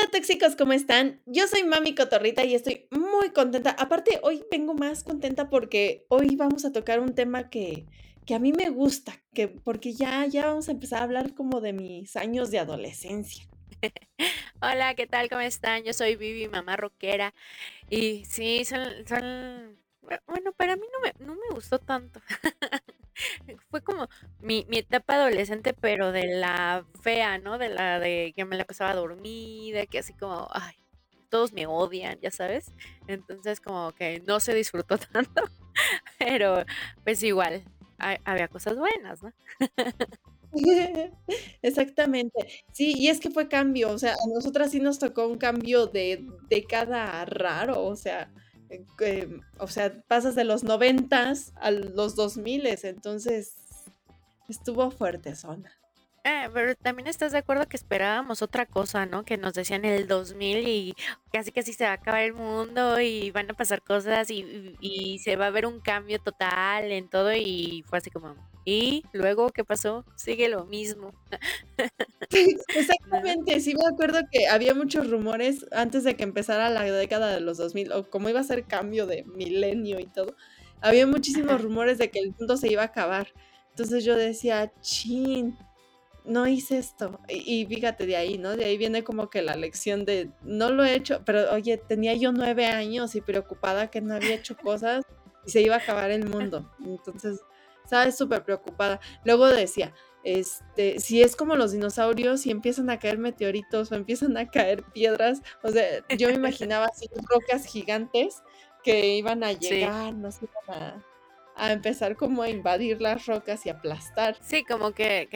onda, tóxicos? ¿Cómo están? Yo soy Mami Cotorrita y estoy muy contenta. Aparte, hoy vengo más contenta porque hoy vamos a tocar un tema que, que a mí me gusta, que, porque ya, ya vamos a empezar a hablar como de mis años de adolescencia. Hola, ¿qué tal? ¿Cómo están? Yo soy Vivi, mamá rockera. Y sí, son, son... Bueno, para mí no me, no me gustó tanto. Fue como mi, mi etapa adolescente, pero de la fea, ¿no? De la de que me la pasaba dormida, que así como, ay, todos me odian, ya sabes. Entonces como que no se disfrutó tanto, pero pues igual, había cosas buenas, ¿no? Exactamente. Sí, y es que fue cambio, o sea, a nosotras sí nos tocó un cambio de década raro, o sea, eh, o sea, pasas de los noventas a los dos miles, entonces estuvo fuerte zona. Eh, pero también estás de acuerdo que esperábamos otra cosa, ¿no? Que nos decían el 2000 y casi casi se va a acabar el mundo y van a pasar cosas y, y se va a ver un cambio total en todo y fue así como, ¿y luego qué pasó? Sigue lo mismo. exactamente, sí me acuerdo que había muchos rumores antes de que empezara la década de los 2000 o cómo iba a ser cambio de milenio y todo. Había muchísimos rumores de que el mundo se iba a acabar. Entonces yo decía, chin, no hice esto. Y, fíjate de ahí, ¿no? De ahí viene como que la lección de, no lo he hecho, pero oye, tenía yo nueve años y preocupada que no había hecho cosas y se iba a acabar el mundo. Entonces, ¿sabes? Súper preocupada. Luego decía, este, si es como los dinosaurios y empiezan a caer meteoritos o empiezan a caer piedras, o sea, yo me imaginaba así rocas gigantes que iban a llegar, no sé, iban a a empezar como a invadir las rocas y aplastar. Sí, como que,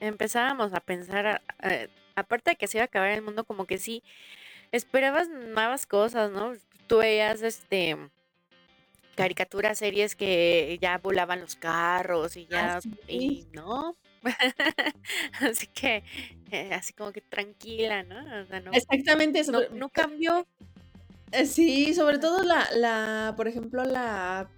empezábamos a pensar, eh, aparte de que se iba a acabar el mundo, como que sí, esperabas nuevas cosas, ¿no? Tú veías este caricaturas, series que ya volaban los carros y ya, y no. así que, eh, así como que tranquila, ¿no? Exactamente eso. No, cambió. Eh, sí, sobre todo la, la, por ejemplo, la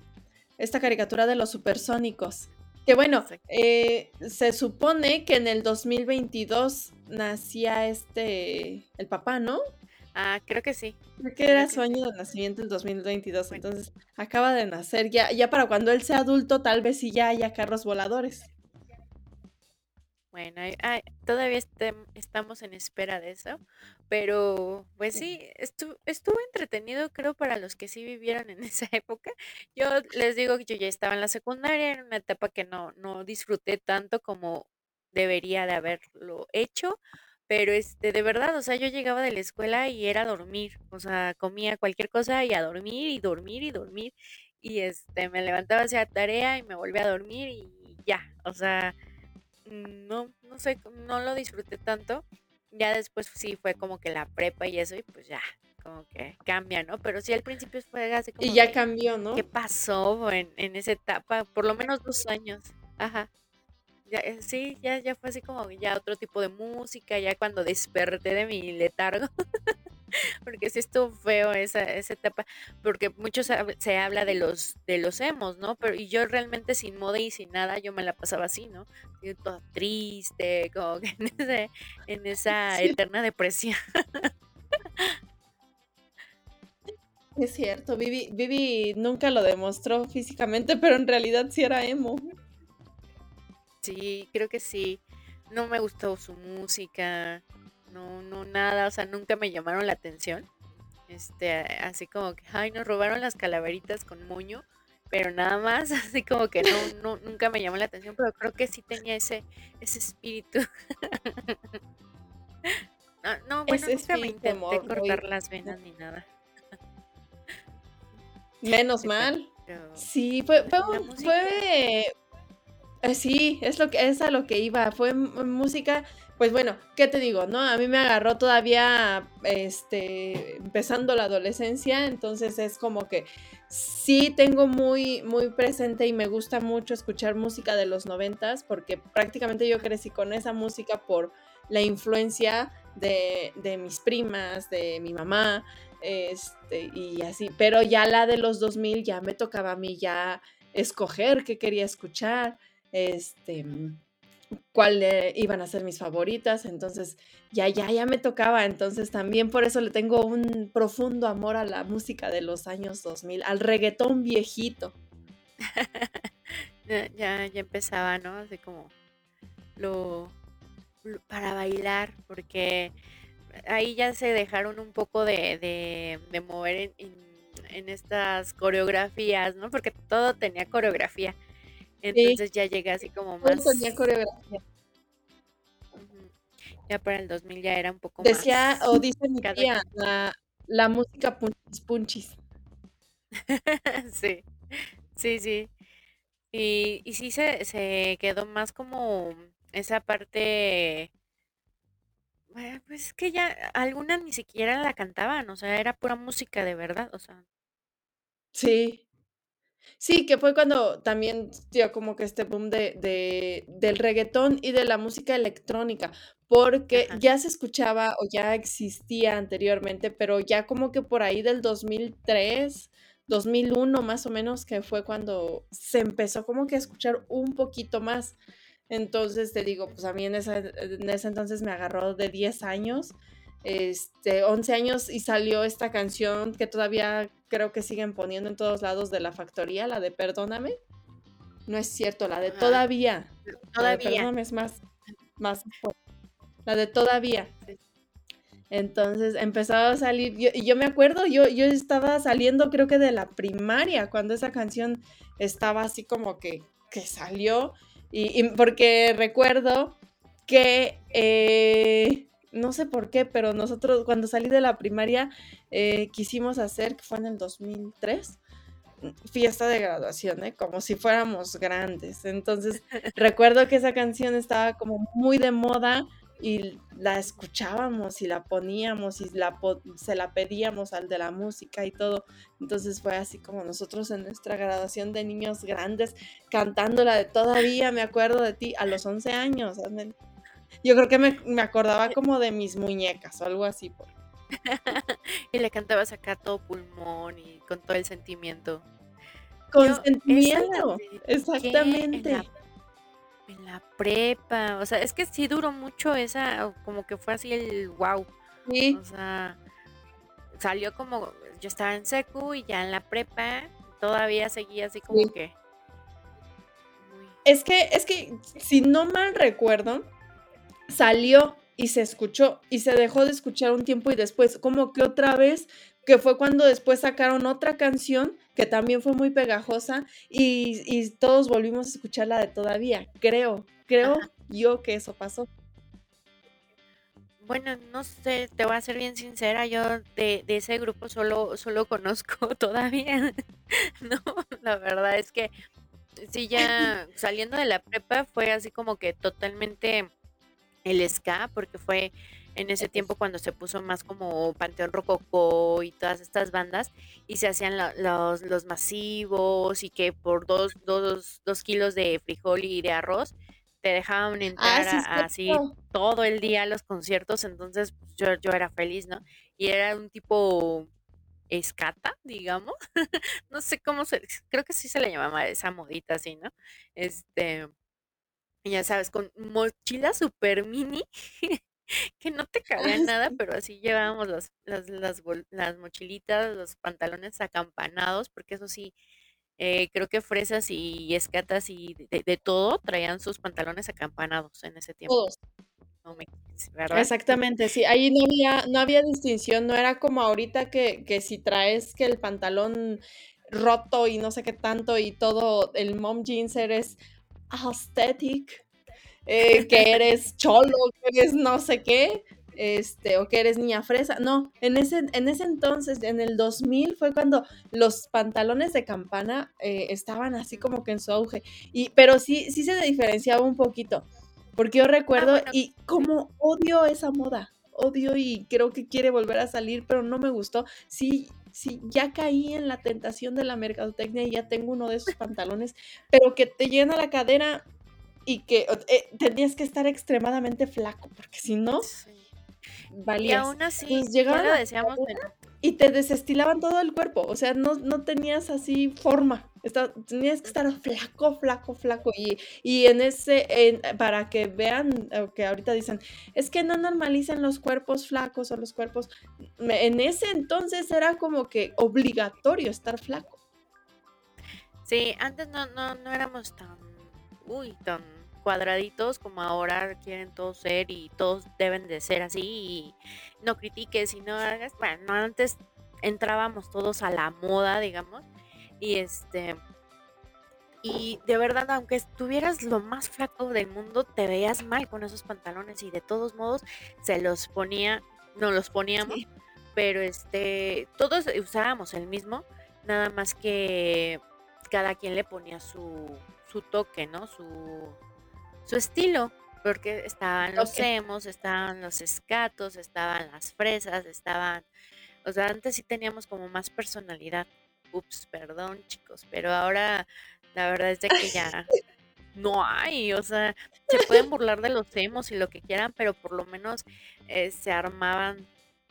esta caricatura de los supersónicos. Que bueno, eh, se supone que en el 2022 nacía este, el papá, ¿no? Ah, creo que sí. Creo que era su año de nacimiento el 2022, entonces acaba de nacer. Ya, ya para cuando él sea adulto, tal vez sí ya haya carros voladores. Bueno, todavía estamos en espera de eso, pero pues sí, estuvo, estuvo entretenido creo para los que sí vivieron en esa época. Yo les digo que yo ya estaba en la secundaria, en una etapa que no, no disfruté tanto como debería de haberlo hecho, pero este, de verdad, o sea, yo llegaba de la escuela y era dormir, o sea, comía cualquier cosa y a dormir y dormir y dormir, y este, me levantaba hacia tarea y me volvía a dormir y ya, o sea no, no sé, no lo disfruté tanto. Ya después sí fue como que la prepa y eso, y pues ya, como que cambia, ¿no? Pero sí al principio fue así como. Y ya cambió, ¿no? ¿Qué pasó en, en esa etapa? Por lo menos dos años. Ajá. Ya, eh, sí, ya, ya fue así como ya otro tipo de música, ya cuando desperté de mi letargo. porque sí estuvo feo esa, esa etapa, porque mucho se, habla de los, de los emos, ¿no? Pero y yo realmente sin moda y sin nada, yo me la pasaba así, ¿no? Toda triste, como que en, esa eterna depresión. Es cierto, Vivi, Vivi nunca lo demostró físicamente, pero en realidad sí era emo. Sí, creo que sí. No me gustó su música no, no, nada, o sea, nunca me llamaron la atención. Este, así como que, ay, nos robaron las calaveritas con moño, pero nada más, así como que no, nunca me llamó la atención, pero creo que sí tenía ese, ese espíritu. no, no, bueno, nunca me intenté cortar las venas ni nada. Menos mal. sí, fue, fue, fue, sí, es lo que es a lo que iba, fue música pues bueno, ¿qué te digo? No, a mí me agarró todavía este empezando la adolescencia, entonces es como que sí tengo muy muy presente y me gusta mucho escuchar música de los noventas porque prácticamente yo crecí con esa música por la influencia de, de mis primas, de mi mamá, este, y así, pero ya la de los 2000 ya me tocaba a mí ya escoger qué quería escuchar, este, cuáles iban a ser mis favoritas, entonces ya, ya, ya me tocaba, entonces también por eso le tengo un profundo amor a la música de los años 2000, al reggaetón viejito. ya, ya, empezaba, ¿no? Así como lo, para bailar, porque ahí ya se dejaron un poco de, de, mover en, en, estas coreografías, ¿no? Porque todo tenía coreografía. Entonces ya llegué así como más. tenía coreografía. Ya para el 2000 ya era un poco más. Decía, o dice mi tía, la, la música punchis punchis. sí, sí, sí. Y, y sí se, se quedó más como esa parte pues es que ya algunas ni siquiera la cantaban, o sea, era pura música de verdad, o sea. Sí. Sí, que fue cuando también dio como que este boom de, de, del reggaetón y de la música electrónica, porque ya se escuchaba o ya existía anteriormente, pero ya como que por ahí del 2003, 2001 más o menos, que fue cuando se empezó como que a escuchar un poquito más. Entonces te digo, pues a mí en, en ese entonces me agarró de 10 años, este, 11 años y salió esta canción que todavía creo que siguen poniendo en todos lados de la factoría, la de Perdóname. No es cierto, la de Todavía. Todavía. Perdóname es más, más La de Todavía. Entonces empezaba a salir, y yo me acuerdo, yo, yo estaba saliendo creo que de la primaria cuando esa canción estaba así como que, que salió y, porque recuerdo que, eh, no sé por qué, pero nosotros cuando salí de la primaria eh, quisimos hacer, que fue en el 2003, fiesta de graduación, ¿eh? como si fuéramos grandes. Entonces, recuerdo que esa canción estaba como muy de moda y la escuchábamos y la poníamos y la, se la pedíamos al de la música y todo. Entonces fue así como nosotros en nuestra graduación de niños grandes cantándola de todavía me acuerdo de ti a los 11 años. Yo creo que me, acordaba como de mis muñecas o algo así. y le cantabas acá todo pulmón y con todo el sentimiento. Con sentimiento, exactamente en la prepa, o sea, es que sí duró mucho esa, como que fue así el wow. Sí. O sea, salió como, yo estaba en secu y ya en la prepa todavía seguía así como que... Es que, es que, si no mal recuerdo, salió y se escuchó y se dejó de escuchar un tiempo y después, como que otra vez que fue cuando después sacaron otra canción que también fue muy pegajosa y, todos volvimos a escucharla de todavía. Creo, creo yo que eso pasó. Bueno, no sé, te voy a ser bien sincera, yo de, ese grupo solo, solo conozco todavía. no, la verdad es que sí, ya saliendo de la prepa fue así como que totalmente el ska, porque fue en ese tiempo cuando se puso más como Panteón Rococó y todas estas bandas y se hacían los, los, masivos y que por dos, dos, dos, kilos de frijol y de arroz te dejaban ah, entrar así todo el día a los conciertos, entonces pues, yo, yo era feliz, ¿no? Y era un tipo escata, digamos, no sé cómo se, creo que sí se le llamaba esa modita así, ¿no? Este, ya sabes, con mochila super mini que no te cabía nada, pero así llevábamos las, las, las, las, mochilitas, los pantalones acampanados, porque eso sí, eh, creo que fresas y escatas y de, todo traían sus pantalones acampanados en ese tiempo. Exactamente, sí, ahí no había, no había distinción, no era como ahorita que, que si traes que el pantalón roto y no sé qué tanto y todo, el mom jeans eres aesthetic eh, que eres cholo, que eres no sé qué, este, o que eres niña fresa. No, en ese, en ese entonces, en el 2000, fue cuando los pantalones de campana eh, estaban así como que en su auge. Y, pero sí, sí se diferenciaba un poquito. Porque yo ah, recuerdo, y como odio esa moda, odio y creo que quiere volver a salir, pero no me gustó. Sí, sí, ya caí en la tentación de la mercadotecnia y ya tengo uno de esos pantalones, pero que te llena la cadera y que eh, tenías que estar extremadamente flaco, porque si no, valía. Y aún así, ya lo decíamos. Y te desestilaban todo el cuerpo, o sea, no, no tenías así forma, tenías que estar flaco, flaco, flaco, y, y en ese, para que vean que ahorita dicen, es que no normalicen los cuerpos flacos o los cuerpos, en ese entonces era como que obligatorio estar flaco. Sí, antes no, no, no éramos tan, uy, tan cuadraditos como ahora quieren todos ser y todos deben de ser así y no critiques y no hagas, bueno, antes entrábamos todos a la moda, digamos, y este y de verdad, aunque estuvieras lo más flaco del mundo, te veías mal con esos pantalones y de todos modos se los ponía, no los poníamos, pero este todos usábamos el mismo, nada más que cada quien le ponía su su toque, ¿no? Su su estilo, porque estaban los emos, estaban los escatos, estaban las fresas, estaban, o sea, antes sí teníamos como más personalidad. Ups, perdón chicos, pero ahora la verdad es de que ya no hay, o sea, se pueden burlar de los emos y lo que quieran, pero por lo menos eh, se armaban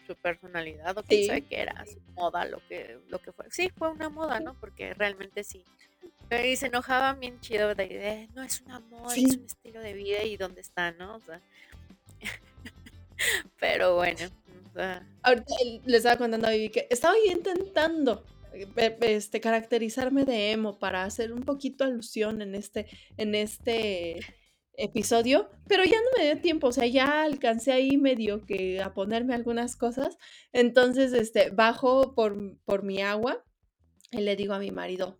su personalidad o quién sabe qué era, su moda, lo que, lo que fue. Sí, fue una moda, ¿no? Porque realmente sí, y se enojaban bien chido de, idea no es un amor, es un estilo de vida y dónde está, ¿no? O sea, pero bueno. Ahorita les estaba contando a Vivi que estaba intentando este, caracterizarme de emo para hacer un poquito alusión en este, en este episodio, pero ya no me dio tiempo, o sea, ya alcancé ahí medio que a ponerme algunas cosas, entonces, este, bajo por, por mi agua y le digo a mi marido,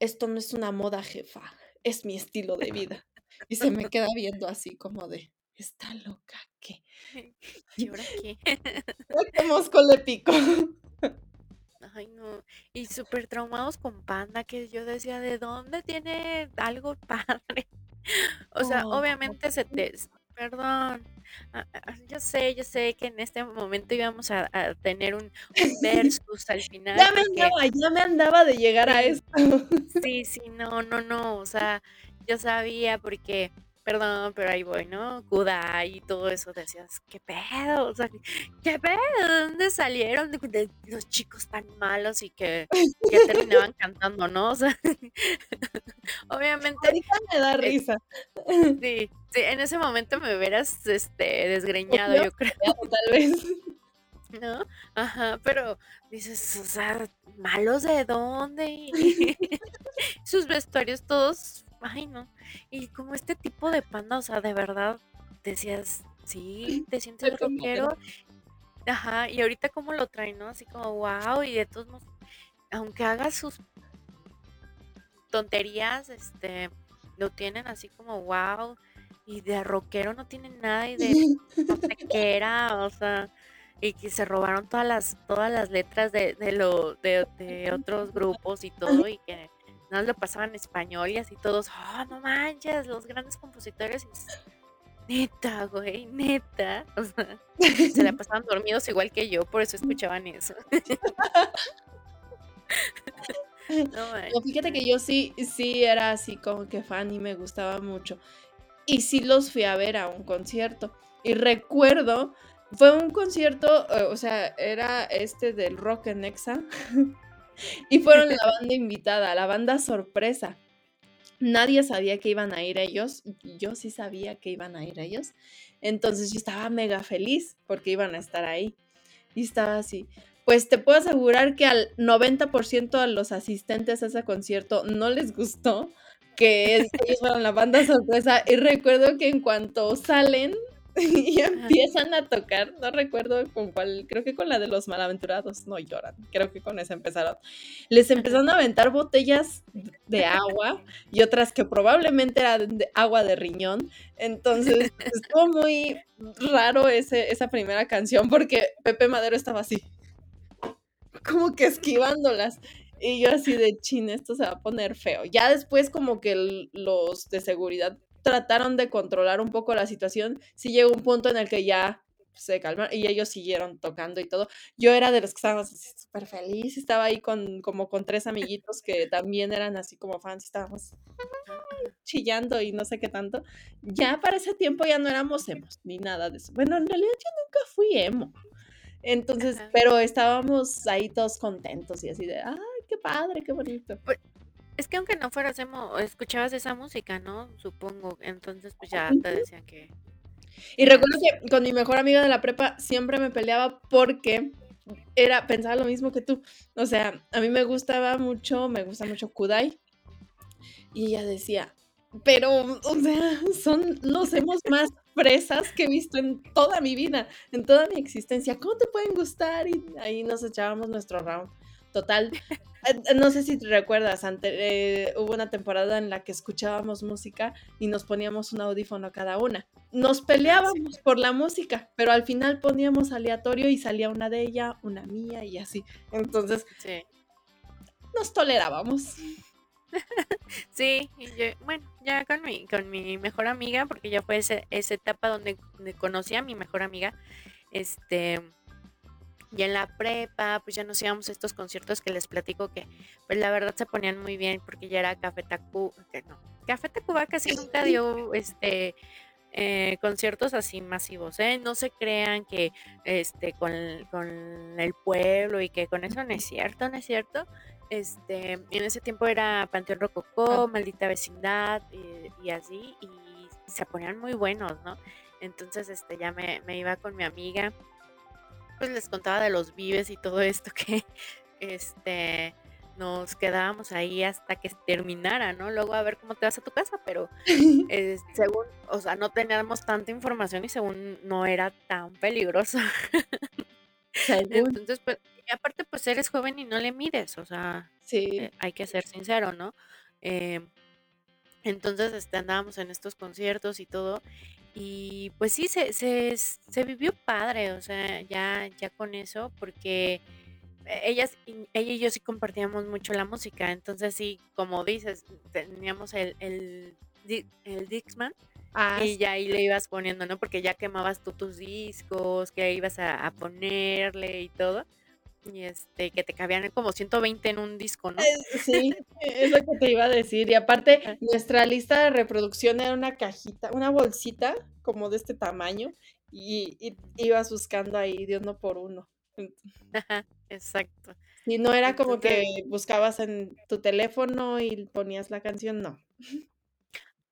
esto no es una moda, jefa, es mi estilo de vida. Y se me queda viendo así como de, está loca, ¿qué? ¿Y ahora qué? ¿Qué mosco le pico? Ay, no. Y súper traumados con Panda, que yo decía, ¿de dónde tiene algo padre? O sea, obviamente se te, perdón. Ah, ah, yo sé, yo sé que en este momento íbamos a, tener un, versus al final. Ya me andaba, ya me andaba de llegar a esto. Sí, sí, no, no, no. O sea, yo sabía porque perdón, pero ahí voy, ¿no? Kudai y todo eso, decías, ¿qué pedo? O sea, ¿qué pedo? ¿De dónde salieron de, los chicos tan malos y que, que terminaban cantando, no? O sea, obviamente. Ahorita me da risa. Sí, sí, en ese momento me hubieras este, desgreñado, yo creo. Tal vez. ¿No? Ajá, pero dices, o sea, ¿malos de dónde? Sus vestuarios todos ay no. Y como este tipo de panda, o sea, de verdad, decías, sí, te sientes rockero. Ajá, y ahorita como lo traen, ¿no? Así como, wow, y de todos modos, aunque haga sus tonterías, este, lo tienen así como, wow, y de rockero no tienen nada, y de era, o sea, y que se robaron todas las, todas las letras de, de lo, de, de otros grupos y todo, y que no lo pasaban en español y así todos, oh, no manches, los grandes compositores. Neta, güey, neta. O sea, se la pasaban dormidos igual que yo, por eso escuchaban eso. no, fíjate que yo sí, sí era así como que fan y me gustaba mucho. Y sí los fui a ver a un concierto. Y recuerdo, fue un concierto, eh, o sea, era este del Rock en Exa. y fueron la banda invitada, la banda sorpresa. Nadie sabía que iban a ir ellos, yo sí sabía que iban a ir ellos. Entonces yo estaba mega feliz porque iban a estar ahí. Y estaba así. Pues te puedo asegurar que al 90% de los asistentes a ese concierto no les gustó que ellos fueron la banda sorpresa. Y recuerdo que en cuanto salen, y empiezan a tocar, no recuerdo con cuál, creo que con la de los malaventurados, no lloran, creo que con esa empezaron. Les empezaron a aventar botellas de agua y otras que probablemente eran de agua de riñón. Entonces estuvo muy raro ese, esa primera canción porque Pepe Madero estaba así, como que esquivándolas. Y yo así de chin, esto se va a poner feo. Ya después como que los de seguridad trataron de controlar un poco la situación, sí llegó un punto en el que ya se calmaron y ellos siguieron tocando y todo. Yo era de los que estábamos súper feliz, estaba ahí con como con tres amiguitos que también eran así como fans, estábamos chillando y no sé qué tanto. Ya para ese tiempo ya no éramos emos ni nada de eso. Bueno, en realidad yo nunca fui emo. Entonces, pero estábamos ahí todos contentos y así de, ay, qué padre, qué bonito. Es que aunque no fueras emo, escuchabas esa música, ¿no? Supongo. Entonces, pues ya te decían que... Y recuerdo que con mi mejor amiga de la prepa siempre me peleaba porque era, pensaba lo mismo que tú. O sea, a mí me gustaba mucho, me gusta mucho Kudai. Y ella decía, pero, o sea, son los hemos más fresas que he visto en toda mi vida, en toda mi existencia. ¿Cómo te pueden gustar? Y ahí nos echábamos nuestro round. Total. Eh, no sé si te recuerdas, eh, hubo una temporada en la que escuchábamos música y nos poníamos un audífono cada una. Nos peleábamos por la música, pero al final poníamos aleatorio y salía una de ella, una mía y así. Entonces, nos tolerábamos. Sí, bueno, ya con mi, con mi mejor amiga, porque ya fue ese, esa etapa donde, conocí a mi mejor amiga, este, y en la prepa, pues ya nos íbamos a estos conciertos que les platico que, pues la verdad se ponían muy bien, porque ya era Café Tacuba, que no, Café Tacuba casi nunca dio, este, eh, conciertos así masivos, ¿eh? No se crean que este con, con, el pueblo y que con eso no es cierto, no es cierto. Este, en ese tiempo era Panteón Rococó, Maldita Vecindad eh, y así, y se ponían muy buenos, ¿no? Entonces, este, ya me, iba con mi amiga, pues les contaba de los vives y todo esto que, este, nos quedábamos ahí hasta que terminara, ¿no? Luego a ver cómo te vas a tu casa, pero eh, según, o sea, no teníamos tanta información y según no era tan peligroso. Entonces, pues, y aparte, pues eres joven y no le mides, o sea, sí. Eh, hay que ser sincero, ¿no? Em, entonces este, andábamos en estos conciertos y todo. Y pues sí, se, se, se vivió padre, o sea, ya, ya con eso, porque ellas, ella y yo sí compartíamos mucho la música. Entonces sí, como dices, teníamos el, el, el Dixman. Ah, y ya ahí le ibas poniendo, ¿no? Porque ya quemabas tú tus discos, que ibas a, a ponerle y todo y este que te cabían como 120 en un disco, ¿no? Eh, sí, es lo que te iba a decir. Y aparte, nuestra lista de reproducción era una cajita, una bolsita como de este tamaño, y, ibas buscando ahí de uno por uno. Ajá, exacto. Y no era como que buscabas en tu teléfono y ponías la canción, no.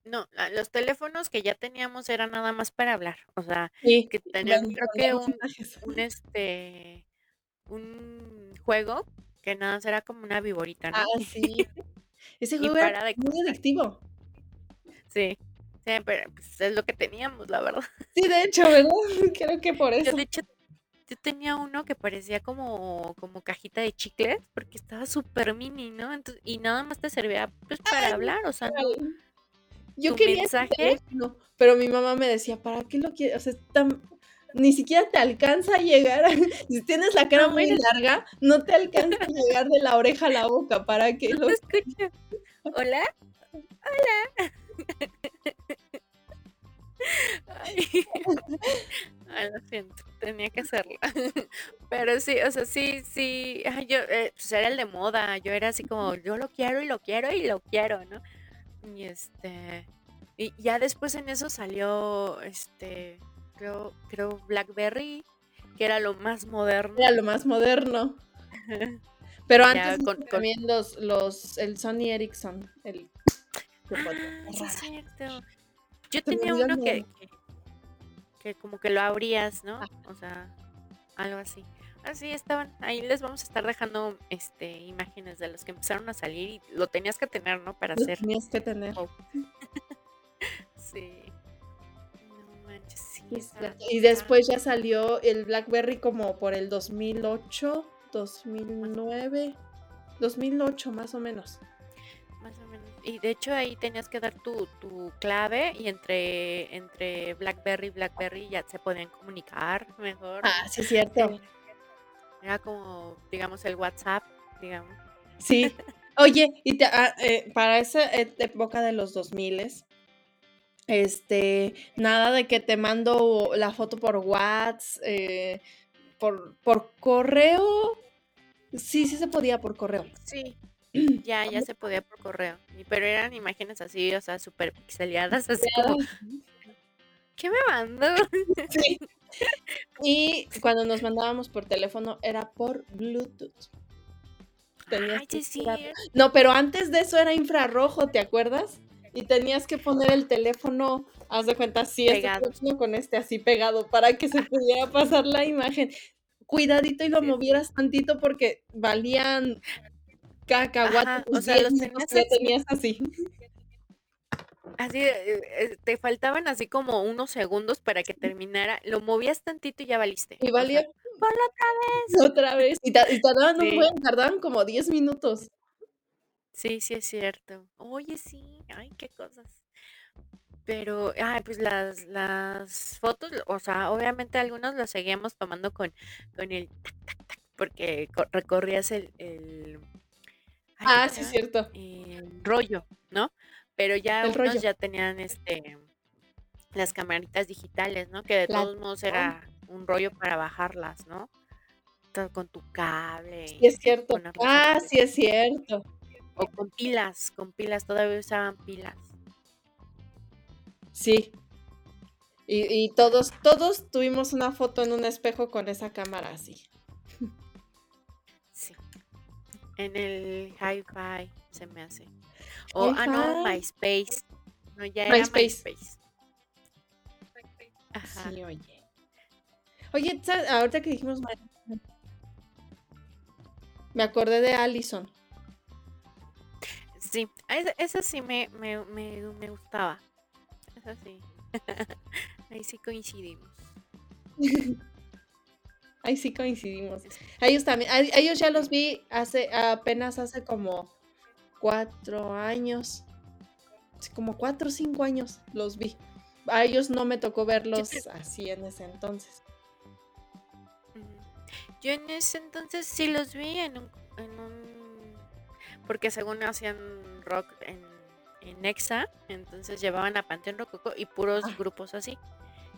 No, los teléfonos que ya teníamos eran nada más para hablar, o sea, que tenían creo que un, un este un juego que nada, era como una viborita, ¿no? Ah, sí. Ese juego era muy adictivo. Sí. Sí, pero pues, es lo que teníamos, la verdad. Sí, de hecho, ¿verdad? Creo que por eso. Yo, de hecho, yo tenía uno que parecía como, como cajita de chicles, porque estaba súper mini, ¿no? Entonces, y nada más te servía pues para hablar, o sea, yo quería mensaje, pero mi mamá me decía, ¿para qué lo quieres? O sea, tan, ni siquiera te alcanza a llegar, si tienes la cara muy larga, no te alcanza a llegar de la oreja a la boca, ¿para que lo escuches? ¿Hola? Hola. Ay, lo siento, tenía que hacerlo. Pero sí, o sea, sí, sí, yo, eh, pues era el de moda, yo era así como, yo lo quiero y lo quiero y lo quiero, ¿no? Y este, y ya después en eso salió, este, creo, creo Blackberry, que era lo más moderno. Era lo más moderno. Pero antes también los, los, el Sony Ericsson, el ah, Yo tenía uno que, que, como que lo abrías, ¿no? Ah. O sea, algo así. Así estaban. Ahí les vamos a estar dejando este imágenes de los que empezaron a salir y lo tenías que tener, ¿no? Para hacer. Tenías que tener. sí. Y después ya salió el BlackBerry como por el 2008, 2009, 2008 más o menos. Más o menos. Y de hecho ahí tenías que dar tu, tu clave y entre, entre BlackBerry y BlackBerry ya se podían comunicar mejor. Ah, sí, es cierto. Era como, digamos, el WhatsApp, digamos. Sí. Oye, y ah, eh, para esa época de los 2000 este, nada de que te mando la foto por WhatsApp, eh, por, por correo. Sí, sí se podía por correo. Sí, ya, ya se podía por correo. Pero eran imágenes así, o sea, súper pixeleadas, así como. ¿Qué me mandó? Sí. Y cuando nos mandábamos por teléfono era por Bluetooth. Ay, sí. No, pero antes de eso era infrarrojo, ¿te acuerdas? Y tenías que poner el teléfono, haz de cuenta, así, este Pegado. con este así pegado para que se pudiera pasar la imagen. Cuidadito y lo Sí, movieras tantito porque valían cacahuate Ajá, tus o sea, 10 los tenías así. tenías así. Así, eh, eh, te faltaban así como unos segundos para que terminara. Lo movías tantito y ya valiste. Y O sea, valía ponlo otra vez. otra vez. Y, ta- y tardaban un buen, tardaban como 10 minutos. Sí, sí es cierto. Oye, sí, ay, qué cosas. Pero, ay, pues las, las fotos, o sea, obviamente algunos los seguíamos tomando con, con el tac, tac, tac, porque co- recorrías el, el, ay, Ah, ¿cómo se sí, es cierto. El rollo, ¿no? Pero ya El unos rollo. ya tenían este las camaritas digitales, ¿no? Que de La- todos modos era un rollo para bajarlas, ¿no? Con tu cable Sí, y es cierto. ponerlas Ah, sí, es cierto. O con pilas, con pilas, todavía usaban pilas. Sí. Y, y todos, todos tuvimos una foto en un espejo con esa cámara así. Sí. En el hi-fi se me hace. O, ah, no. MySpace. No, ya era MySpace. MySpace. Ajá. Sí, oye. Oye, ¿sabes? ahorita que dijimos me acordé de Allison. Sí, esa, esa sí me, me, me, me gustaba. Esa sí. Ahí sí coincidimos. Ahí sí coincidimos. A ellos también, a, ellos ya los vi hace, apenas hace como cuatro años. Como cuatro o cinco años los vi. A ellos no me tocó verlos así en ese entonces. Yo en ese entonces sí los vi en un, en un porque según hacían rock en, en Nexa, entonces llevaban a Panteón Rococo y puros Ah. grupos así.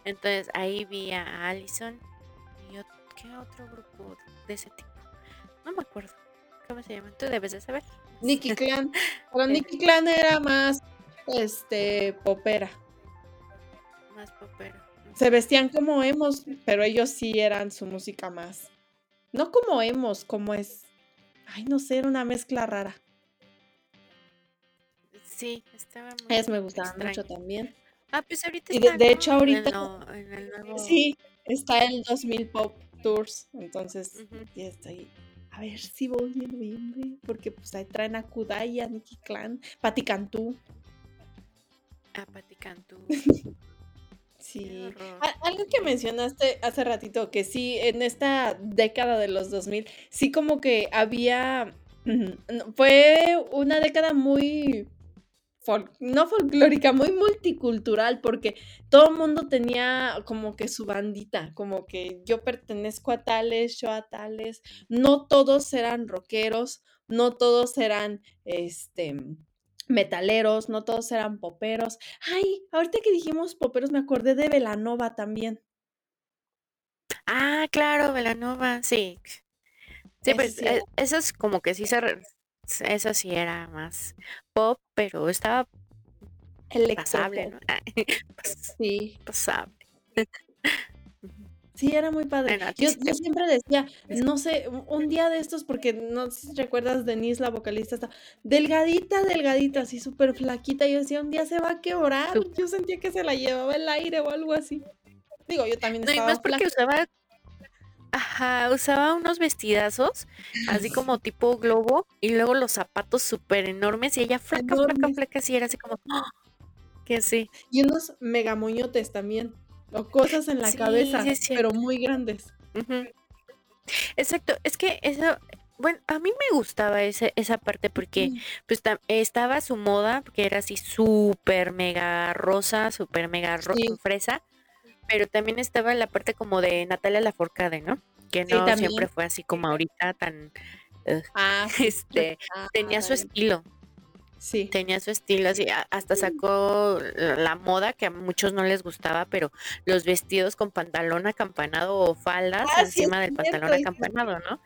Entonces ahí vi a Allison y ot- ¿qué otro grupo de ese tipo? No me acuerdo. ¿Cómo se llaman? Tú debes de saber. Nicky Clan. Pero. Nicky Clan era más este popera. Más popero. Ujú. Se vestían como emos, pero ellos sí eran su música más. No como emos, como es. Ay, no sé, era una mezcla rara. Sí, estaba muy Ellos me gustaban mucho también. Ah, pues ahorita Y de, está, de hecho. En, ahorita lo- en el nuevo. sí está el 2000 Pop Tours. Entonces, ya estoy. A ver si voy en noviembre. Porque pues ahí traen a Kudai, a Nicky Clan, Patti Cantú. A Pati Cantú. Sí. Algo que mencionaste hace ratito, que sí, en esta década de los 2000, sí como que había, fue una década muy, fol- no folclórica, muy multicultural, porque todo el mundo tenía como que su bandita, como que yo pertenezco a tales, yo a tales, no todos eran rockeros, no todos eran, este, metaleros, no todos eran poperos. Ay, ahorita que dijimos poperos me acordé de Velanova también. Ah, claro, Velanova, sí. Sí, pues sí eh, eso es como que sí se... re- Eso sí era más pop, pero estaba pasable. ¿no? Sí, Pasable. Sí, era muy padre. Yo, siempre decía, no sé, un día de estos, porque no sé si recuerdas, Denise, la vocalista, está delgadita, delgadita, así súper flaquita. Yo decía, un día se va a quebrar. Yo sentía que se la llevaba el aire o algo así. Digo, yo también No, y estaba más porque flaca. usaba, ajá, usaba unos vestidazos así como tipo globo y luego los zapatos súper enormes y ella flaca, flaca, Enormes. flaca, así era así como, ¡ah! que sí. Y unos megamoñotes también. O cosas en la Sí, cabeza, sí pero muy grandes. Exacto, es que eso, bueno, a mí me gustaba ese, esa parte porque Mm. pues estaba su moda, que era así súper mega rosa, súper mega ro- Sí, fresa, pero también estaba la parte como de Natalia Lafourcade, ¿no? Que sí, no siempre fue así como ahorita tan, ugh, Ah, sí, este, tenía su estilo. Sí. Tenía su estilo, así, hasta sacó la moda que a muchos no les gustaba, pero los vestidos con pantalón acampanado o faldas ah, encima del pantalón acampanado, ¿no?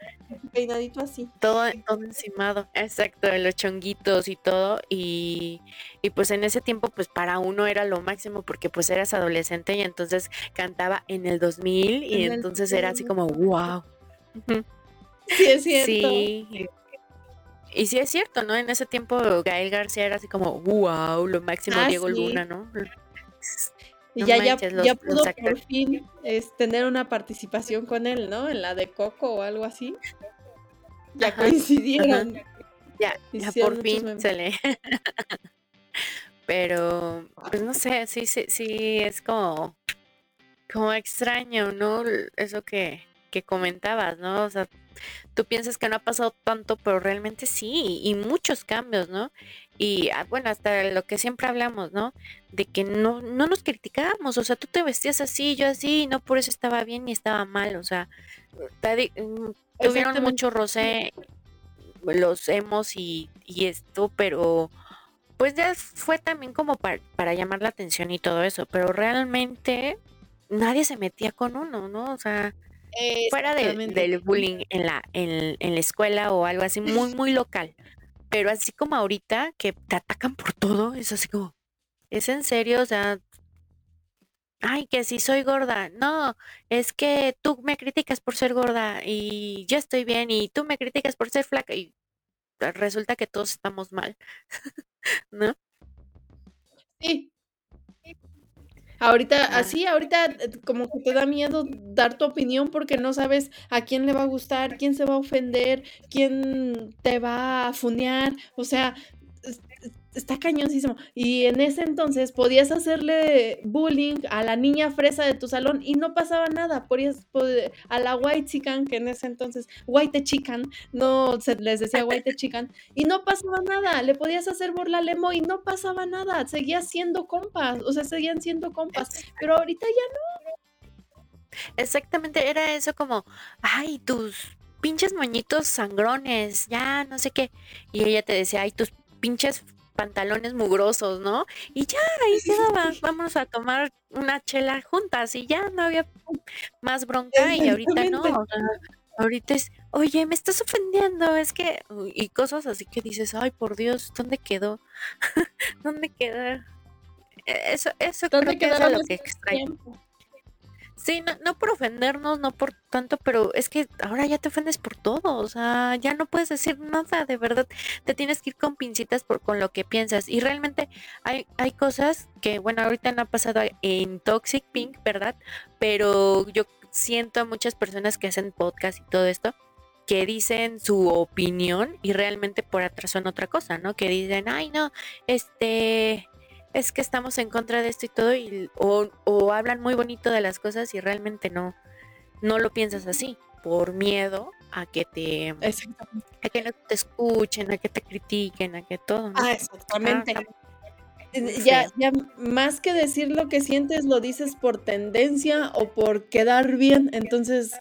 Peinadito así. Todo, todo encimado, exacto, los chonguitos y todo, y, y pues en ese tiempo, pues para uno era lo máximo, porque pues eras adolescente y entonces cantaba en el 2000 y entonces era así como, wow. Sí, es cierto. Sí, y sí es cierto, ¿no? En ese tiempo Gael García era así como, wow, lo máximo ah, Diego Luna, ¿no? Y ya, ya, ya pudo por fin es, tener una participación con él, ¿no? En la de Coco o algo así. Ya coincidieron. Ya, ya por fin se le. Pero, pues no sé, sí, sí, sí, es como, como extraño, ¿no? Eso que, que comentabas, ¿no? O sea, tú piensas que no ha pasado tanto, pero realmente sí, y muchos cambios, ¿no? Y ah, bueno, hasta lo que siempre hablamos, ¿no? De que no, no nos criticábamos, o sea, tú te vestías así, yo así, y no por eso estaba bien ni estaba mal, o sea, mm, tuvieron mucho roce los hemos y, y esto, pero pues ya fue también como para, para llamar la atención y todo eso, pero realmente nadie se metía con uno, ¿no? O sea, fuera del bullying en la, en, la escuela o algo así muy, muy local. Pero así como ahorita que te atacan por todo, es así como, ¿es en serio? O sea, ay, que si soy gorda. No, es que tú me criticas por ser gorda y yo estoy bien y tú me criticas por ser flaca y resulta que todos estamos mal, ¿no? Sí, Ahorita, así, ahorita eh, como que te da miedo dar tu opinión porque no sabes a quién le va a gustar, quién se va a ofender, quién te va a funear. O sea, está cañoncísimo. Y en ese entonces podías hacerle bullying a la niña fresa de tu salón y no pasaba nada. Podías, a la white chican, que en ese entonces, white chican, no se les decía white chican, y no pasaba nada. Le podías hacer burla a Lemo y no pasaba nada. Seguías siendo compas, o sea, seguían siendo compas. Pero ahorita ya no. Exactamente, era eso como, ay, tus pinches moñitos sangrones, ya no sé qué. Y ella te decía, ay, tus pinches pantalones mugrosos, ¿no? Y ya ahí quedaba, vamos a tomar una chela juntas y ya no había más bronca y ahorita no, ahorita es, oye, me estás ofendiendo, es que, y cosas así que dices, ay, por Dios, ¿dónde quedó? ¿Dónde queda? E-, eso, eso creo que es lo que extraño. Sí, no, no, por ofendernos, no por tanto, pero es que ahora ya te ofendes por todo, o sea, ya no puedes decir nada, de verdad, te tienes que ir con pincitas por con lo que piensas. Y realmente hay, hay cosas que, bueno, ahorita no ha pasado en Toxic Pink, ¿verdad? Pero yo siento a muchas personas que hacen podcast y todo esto, que dicen su opinión y realmente por atrás son otra cosa, ¿no? Que dicen, ay, no, este es que estamos en contra de esto y todo, y, o, hablan muy bonito de las cosas y realmente no, no lo piensas así, por miedo a que te a que no te escuchen, a que te critiquen, a que todo. Ah, exactamente. ya, ya más que decir lo que sientes, lo dices por tendencia o por quedar bien. Entonces,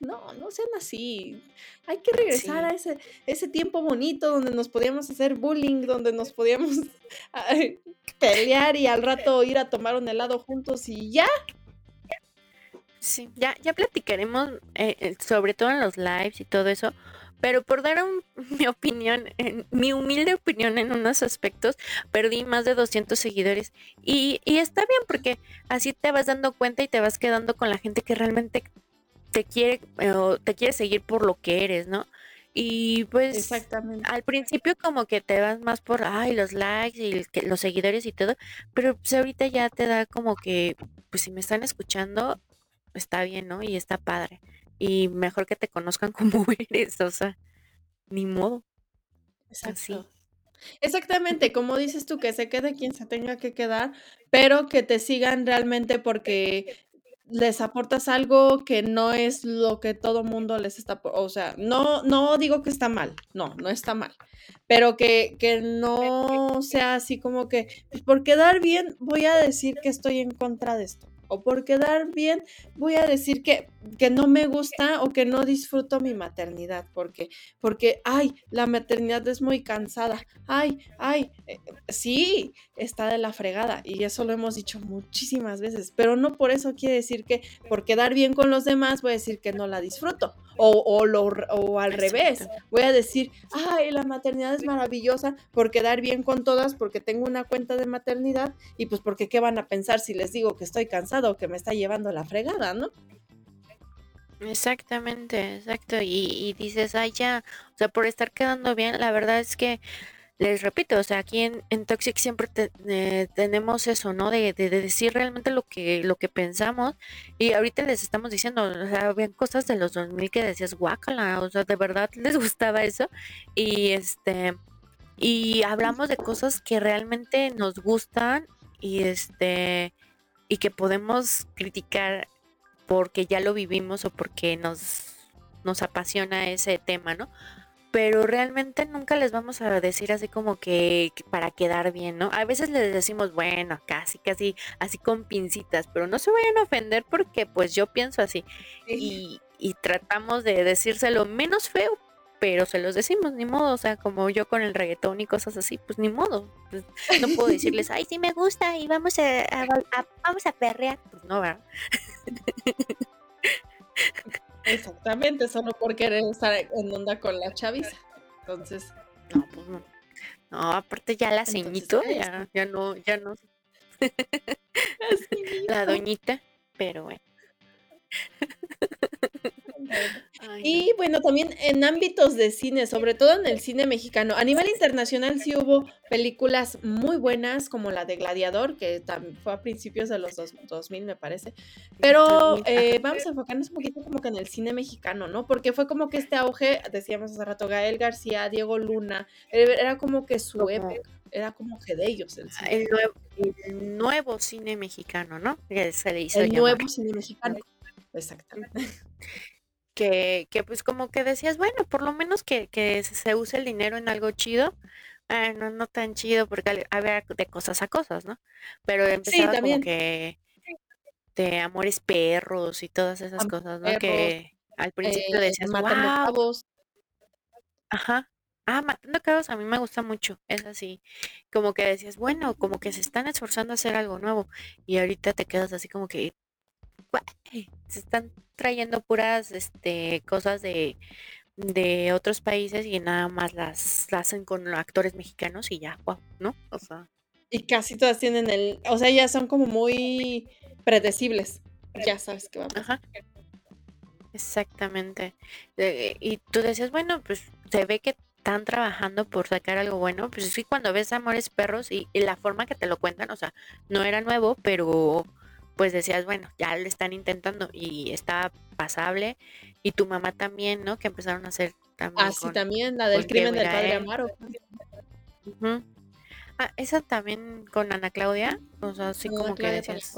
no, no sean así. Hay que regresar a ese, ese tiempo bonito donde nos podíamos hacer bullying, donde nos podíamos pelear y al rato ir a tomar un helado juntos y ya. Sí, ya, ya platicaremos eh, eh, sobre todo en los lives y todo eso, pero por dar mi opinión, mi humilde opinión en unos aspectos, perdí más de 200 seguidores y, y está bien porque así te vas dando cuenta y te vas quedando con la gente que realmente te quiere eh, o te quiere seguir por lo que eres, ¿no? Y pues al principio como que te vas más por, ay, los likes y los seguidores y todo, pero pues ahorita ya te da como que, pues si me están escuchando, está bien, ¿no? Y está padre. Y mejor que te conozcan como eres, o sea, ni modo. Es Así. Exactamente, como dices tú, que se quede quien se tenga que quedar, pero que te sigan realmente porque les aportas algo que no es lo que todo mundo les está, o sea, no, no digo que está mal, no, no está mal, pero que, que no sea así como que, pues por quedar bien, voy a decir que estoy en contra de esto. O por quedar bien, voy a decir que, que no me gusta o que no disfruto mi maternidad, porque, porque, ay, la maternidad es muy cansada, ay, ay, eh, sí, está de la fregada, y eso lo hemos dicho muchísimas veces, pero no por eso quiere decir que por quedar bien con los demás voy a decir que no la disfruto, o, o, lo, o al revés, voy a decir, ay, la maternidad es maravillosa por quedar bien con todas, porque tengo una cuenta de maternidad, y pues porque qué van a pensar si les digo que estoy cansado o que me está llevando la fregada, ¿no? Exactamente, exacto. Y, dices, ay, ya, o sea, por estar quedando bien, la verdad es que, les repito, o sea, aquí en, Toxic siempre eh, tenemos eso, ¿no? De, de, decir realmente lo que, lo que pensamos. Y ahorita les estamos diciendo, o sea, habían cosas de los 2000 que decías, guácala, o sea, de verdad les gustaba eso. Y este, y hablamos de cosas que realmente nos gustan y este, y que podemos criticar porque ya lo vivimos o porque nos, nos apasiona ese tema, ¿no? Pero realmente nunca les vamos a decir así como que, para quedar bien, ¿no? A veces les decimos, bueno, casi, casi, así con pincitas, pero no se vayan a ofender porque pues yo pienso así. Y, y tratamos de decírselo menos feo, pero se los decimos, ni modo, o sea, como yo con el reggaetón y cosas así, pues ni modo. Pues, no puedo decirles, ay, sí me gusta y vamos a, vamos a perrear. Pues no, ¿verdad? Exactamente, solo por querer estar en onda con la chaviza. Entonces. No, pues no. No, aparte ya la ceñito, ya, ya no, ya no. la doñita, pero bueno y bueno, también en ámbitos de cine, sobre todo en el cine mexicano. A nivel internacional sí hubo películas muy buenas, como la de Gladiador, que fue a principios de los 2000, me parece. Pero eh, vamos a enfocarnos un poquito como que en el cine mexicano, ¿no? Porque fue como que este auge, decíamos hace rato, Gael García, Diego Luna, era como que su época era como que de ellos el, cine. el, nuevo, cine mexicano, ¿no? Se le hizo el nuevo cine mexicano. Exactamente. Que, que pues como que decías, bueno, por lo menos que, que se use el dinero en algo chido, no, no tan chido porque había de cosas a cosas, ¿no? Pero empezaba como que de amores perros y todas esas cosas, ¿no? que al principio eh, decías, wow. Ajá. Ah, Matando Cabos a mí me gusta mucho, es así, como que decías, bueno, como que se están esforzando a hacer algo nuevo y ahorita te quedas así como que, se están trayendo puras este, cosas de, de otros países y nada más las, hacen con actores mexicanos y ya, wow, ¿no? O sea. Y casi todas tienen el, o sea, ya son como muy predecibles. Ya sabes qué va a pasar. Exactamente. Eh, y tú decías, bueno, pues se ve que están trabajando por sacar algo bueno. Pues sí, cuando ves Amores Perros y, y, la forma que te lo cuentan, o sea, no era nuevo, pero pues decías, bueno, ya le están intentando y está pasable. Y tu mamá también, ¿no? Que empezaron a hacer también. Ah, sí, también, la del crimen del padre Amaro. Ah, esa también con Ana Claudia, o sea, así como que decías.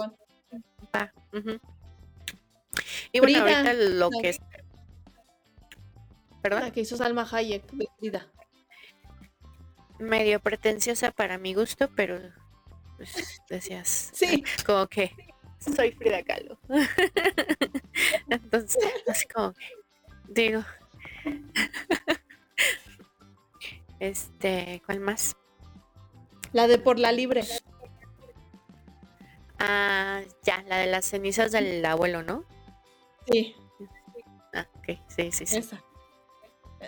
Y bueno, ahorita lo que es. ¿Perdón? La que hizo Salma Hayek, Frida. Medio pretenciosa para mi gusto, pero pues decías. Sí. Como que soy Frida Kahlo. Entonces, así como digo. Este, ¿cuál más? La de por la libre. Ah, ya, la de las cenizas del abuelo, ¿no? Sí. Ah, ok, sí, sí, sí. Esa.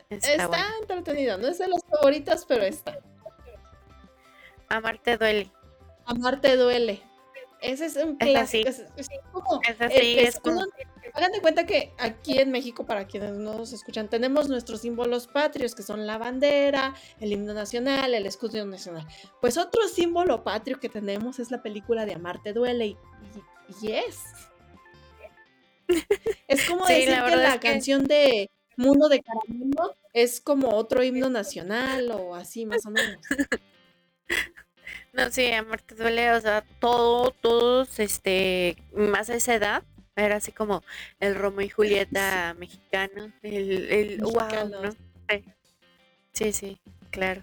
Está, entretenido, no es de los favoritos, pero está. Amarte duele. Amarte duele. Ese es un clásico. Es, como Hagan de cuenta que aquí en México, para quienes no nos escuchan, tenemos nuestros símbolos patrios, que son la bandera, el himno nacional, el escudo nacional. Pues otro símbolo patrio que tenemos es la película de Amarte Duele. Y, y es. Es como decir que la canción de Mundo de Caramelo es como otro himno nacional o así, más o menos. No, sí, amor te duele, o sea, todo, todos, este, más a esa edad, era así como el Romo y Julieta mexicano, el, el wow, ¿no? Sí. sí, claro.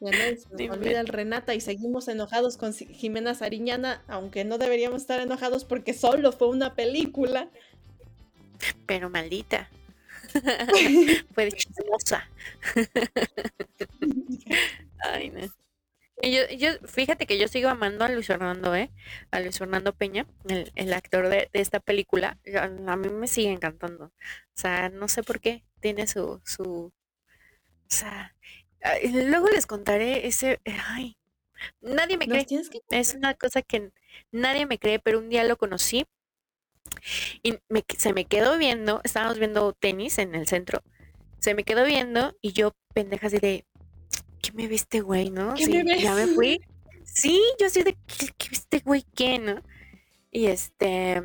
Ya no se nos olvida el Renata y seguimos enojados con Jimena Sariñana, aunque no deberíamos estar enojados porque solo fue una película. Pero maldita. fue chismosa. Ay, no. Yo, yo, fíjate que yo sigo amando a Luis Fernando, ¿eh? A Luis Fernando Peña, el, el actor de, de, esta película. A mí me sigue encantando. O sea, no sé por qué. Tiene su, su, o sea, luego les contaré ese, ay, nadie me cree. Es una cosa que nadie me cree, pero un día lo conocí y se me quedó viendo, estábamos viendo tenis en el centro, se me quedó viendo y yo pendeja así de, ¿qué me viste, güey, no? ya me fui. Sí, yo así de, ¿qué, qué viste, güey, qué, no? Y este,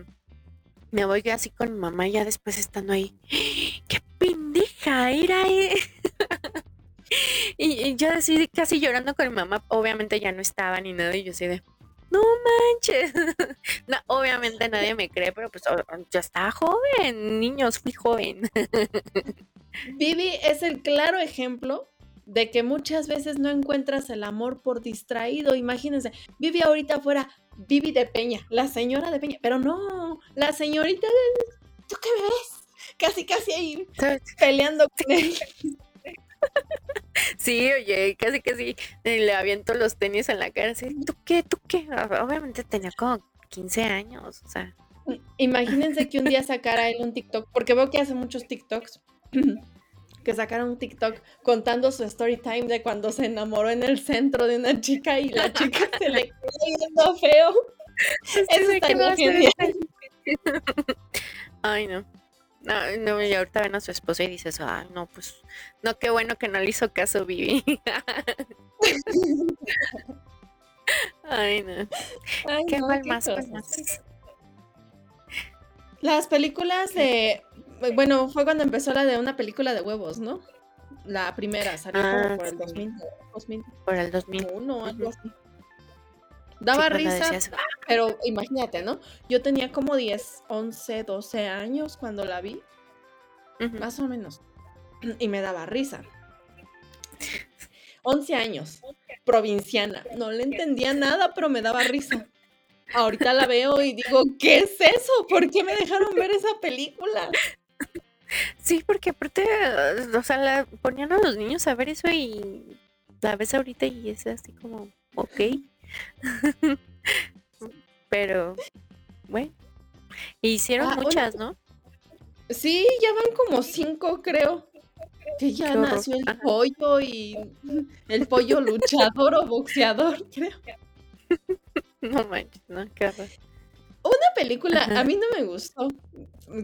me voy así con mi mamá ya después estando ahí, ¡qué pendeja era! Eh? y, yo así casi llorando con mi mamá, obviamente ya no estaba ni nada y yo así de, no manches. no, obviamente nadie me cree, pero pues ya estaba joven, niños, fui joven. Vivi es el claro ejemplo de que muchas veces no encuentras el amor por distraído. Imagínense, Vivi ahorita fuera Vivi de Peña, la señora de Peña, pero no, la señorita de... ¿Tú qué me ves? Casi, casi ahí peleando con él. Sí, oye, casi casi le aviento los tenis en la cara. Así, ¿Tú qué? ¿Tú qué? Obviamente tenía como 15 años, o sea. Imagínense que un día sacara él un TikTok, porque veo que hace muchos TikToks, que sacara un TikTok contando su story time de cuando se enamoró en el centro de una chica y la chica se le quedó viendo feo. Eso está genial. Ay, no. No, no, y ahorita ven a su esposa y dices, ay, no, pues, no, qué bueno que no le hizo caso Vivi. ay, no. qué mal más, Las películas de, bueno, fue cuando empezó la de una película de huevos, ¿no? La primera, salió ah, por el 2000, Por el 2001, algo así. Daba risa, pero imagínate, ¿no? Yo tenía como 10, 11, 12 años cuando la vi, más o menos, y me daba risa. 11 años, provinciana, no le entendía nada, pero me daba risa. Ahorita la veo y digo, ¿qué es eso? ¿Por qué me dejaron ver esa película? Sí, porque aparte, o sea, la ponían a los niños a ver eso y la ves ahorita y es así como, ok. Pero, bueno. Hicieron ah, muchas, ¿no? Sí, ya van como cinco, creo. Que ya nació el pollo y el pollo luchador o boxeador, creo. No manches, no, qué horror. Una película, a mí no me gustó,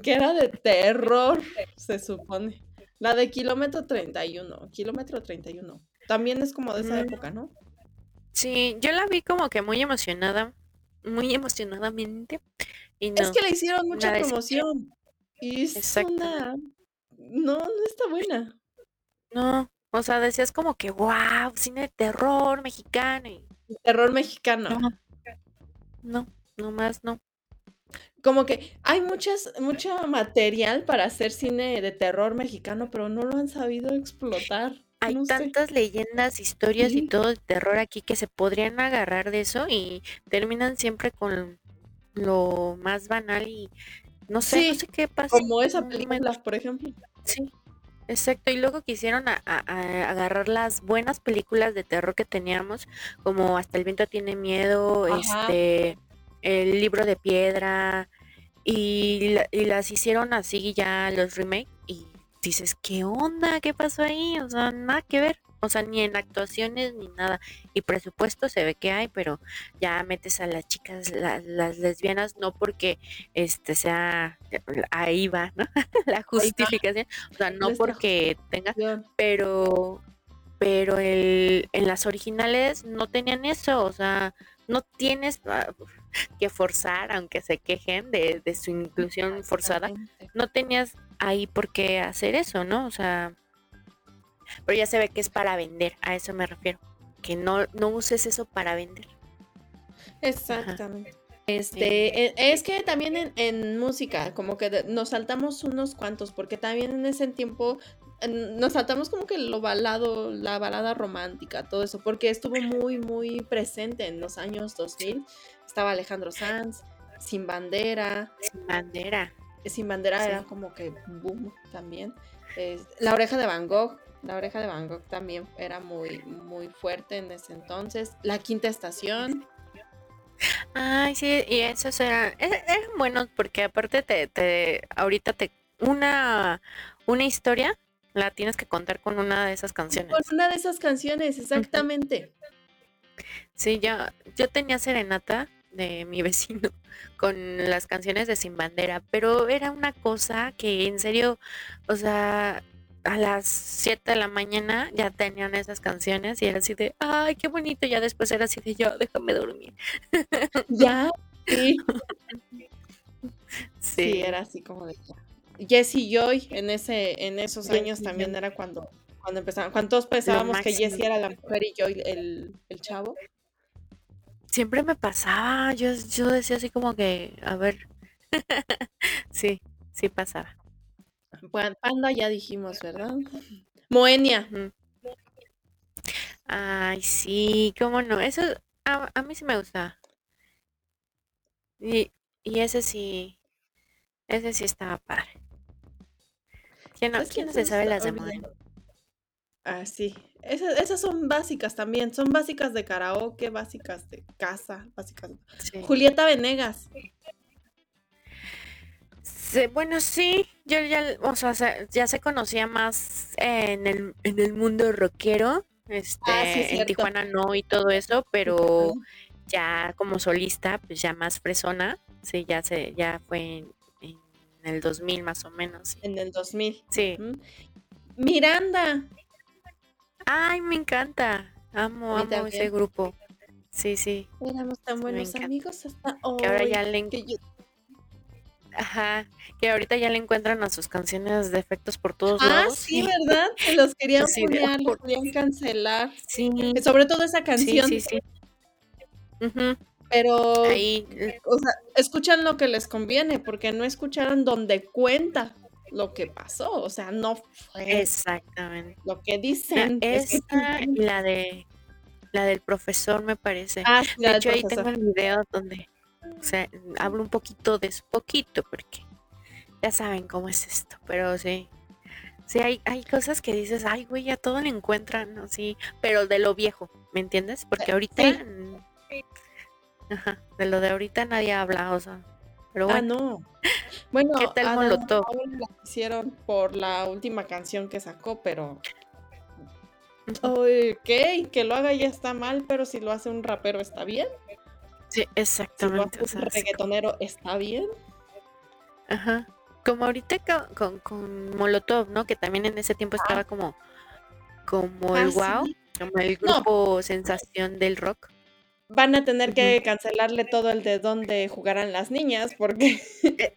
que era de terror, se supone. La de Kilómetro 31, Kilómetro 31. También es como de esa época, ¿no? Sí, yo la vi como que muy emocionada, muy emocionadamente. Y es que le hicieron mucha promoción. Y es una... No, no está buena. No, o sea, decías como que, wow, cine de terror mexicano. Y... Terror mexicano. No, no, más no. Como que hay muchas, mucho material para hacer cine de terror mexicano, pero no lo han sabido explotar. Hay tantas leyendas, historias y todo de terror aquí que se podrían agarrar de eso y terminan siempre con lo más banal y no sé, no sé qué pasa. Como esa película, por ejemplo. Sí, exacto. Y luego quisieron a, agarrar las buenas películas de terror que teníamos, como Hasta el viento tiene miedo, este, el libro de piedra, y, y las hicieron así ya los remakes y dices, ¿qué onda? ¿Qué pasó ahí? O sea, nada que ver. O sea, ni en actuaciones ni nada. Y presupuesto se ve que hay, pero ya metes a las chicas, las lesbianas, no porque este sea, ahí va, ¿no? la justificación. O sea, no porque tenga, pero, pero el, en las originales no tenían eso. O sea, no tienes ah, que forzar, aunque se quejen de, de su inclusión forzada, no tenías ahí por qué hacer eso, ¿no? O sea, pero ya se ve que es para vender, a eso me refiero, que no, no uses eso para vender. Exactamente. Este, e, es que también en, música, como que nos saltamos unos cuantos, porque también en ese tiempo nos saltamos como que lo balado, la balada romántica, todo eso, porque estuvo muy, muy presente en los años 2000. Estaba Alejandro Sanz, Sin Bandera. Sin Bandera. Sin Bandera era como que boom también. la oreja de Van Gogh, la oreja de Van Gogh también era muy, muy fuerte en ese entonces. La quinta estación. Ay, sí, y esos eran, e, eran buenos porque aparte te, te ahorita te, una, una historia la tienes que contar con una de esas canciones. Con una de esas canciones, exactamente. Sí, yo, yo tenía serenata de mi vecino con las canciones de Sin Bandera, pero era una cosa que en serio, o sea, a las 7 de la mañana ya tenían esas canciones y era así de, ay, qué bonito, ya después era así de, yo, déjame dormir. Ya, sí. sí. era así como de, Jessie Joy en ese en esos años también era cuando cuando empezaban, cuando todos pensábamos que Jessie era la mujer y Joy el, el chavo. Siempre me pasaba, yo, yo decía así como que, a ver, sí, sí pasaba. Panda ya dijimos, ¿verdad? Moenia. Ay, sí, cómo no, eso a, a mí sí me gusta. Y, y ese sí, ese sí estaba padre. ¿Quién no, ¿quién se sabe las de Modena? Ah, sí. Esas, esas, son básicas también. Son básicas de karaoke, básicas de casa, básicas. Julieta Venegas. bueno, sí. Yo ya, o sea, ya se conocía más en el, en el mundo rockero. Este, ah, en Tijuana no y todo eso, pero ya como solista, pues ya más fresona. Sí, ya se, ya fue en, en el 2000 más o menos. En el 2000. Sí. Miranda. Ay, me encanta. Amo, amo ese grupo. Sí, sí. Éramos tan buenos amigos hasta hoy. Que ahora ya le Ajá, que ahorita ya le encuentran a sus canciones de efectos por todos ah, lados. Ah, sí, ¿verdad? Que los querían sí, los querían cancelar. Sí. Sobre todo esa canción. Sí, sí, sí. Pero, Ahí. o sea, escuchan lo que les conviene, porque no escucharon donde cuenta lo que pasó, o sea, no fue exactamente lo que dicen. Esta y la de la del profesor me parece. Ah, de hecho ahí tengo el video donde, o sea, hablo un poquito de poquito porque ya saben cómo es esto, pero sí. Sí, hay, hay cosas que dices, ay, güey, ya todo lo encuentran, así, pero de lo viejo, ¿me entiendes? Porque ahorita Ajá, de lo de ahorita nadie habla, o sea. Pero bueno. Ah, no. Bueno, ¿qué tal Molotov? La hicieron por la última canción que sacó, pero. Ok, que lo haga ya está mal, pero si lo hace un rapero está bien. Sí, exactamente. Si lo hace un reggaetonero está bien. Ajá. Como ahorita con, con, Molotov, ¿no? Que también en ese tiempo estaba ah. como, como el wow, como el grupo sensación del rock van a tener que cancelarle todo el de dónde jugarán las niñas porque e,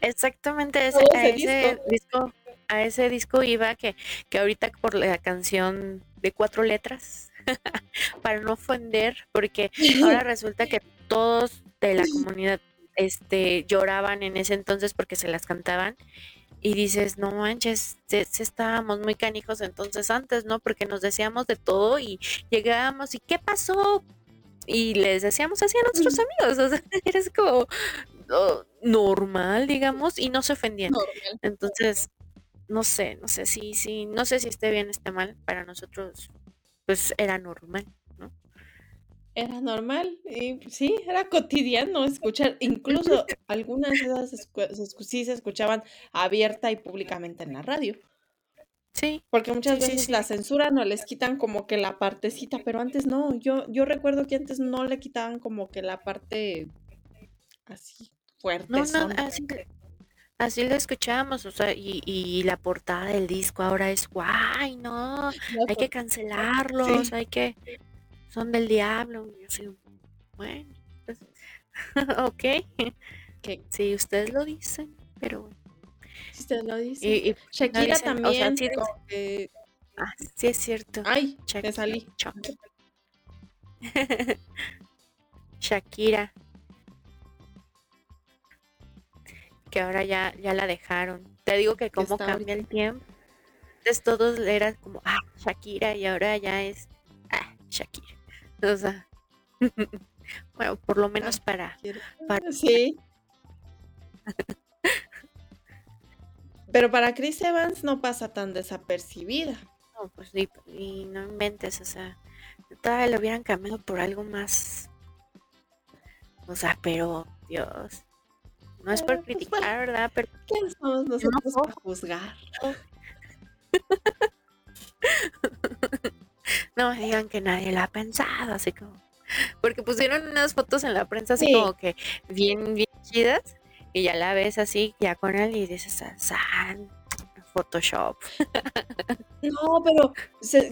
exactamente ese, a ese disco. a ese disco iba que, que ahorita por la canción de cuatro letras para no ofender porque ahora resulta que todos de la comunidad este lloraban en ese entonces porque se las cantaban y dices, no manches, estábamos muy canijos entonces antes, ¿no? Porque nos decíamos de todo y llegábamos y ¿qué pasó? Y les decíamos así a nuestros amigos, o sea, eres como oh, normal, digamos, y no se ofendían. Entonces, no sé, no sé si, si, no sé si esté bien o esté mal, para nosotros, pues era normal, ¿no? Era normal, y sí, era cotidiano escuchar, incluso algunas de esas sí se escuchaban abierta y públicamente en la radio. Sí. Porque muchas veces la censura no les quitan como que la partecita, pero antes no. Yo, yo recuerdo que antes no le quitaban como que la parte así fuerte. No, no, así, así lo escuchábamos, o sea, y, y la portada del disco ahora es guay, no, hay que cancelarlos, hay que, son del diablo. Yo soy, bueno, pues, ok, que si ustedes lo dicen, pero bueno. Lo dice. Y, Shakira también. Ah, sí es cierto. Ay, Shakira. salí. Shakira. Que ahora ya, ya la dejaron. Te digo que cómo cambia el tiempo. antes todos eran como, ah, Shakira, y ahora ya es, ah, Shakira. O sea, bueno, por lo menos para, para... Sí. Pero para Chris Evans no pasa tan desapercibida. No, pues sí, y no inventes, o sea, todavía lo hubieran cambiado por algo más. O sea, pero, Dios. No es por pues, criticar, ¿verdad? Pero ¿quién somos nosotros para juzgar? no me digan que nadie lo ha pensado, así como. Porque pusieron unas fotos en la prensa así como que bien, bien chidas. Y ya la ves así, ya con él, y dices, San, Photoshop. No, pero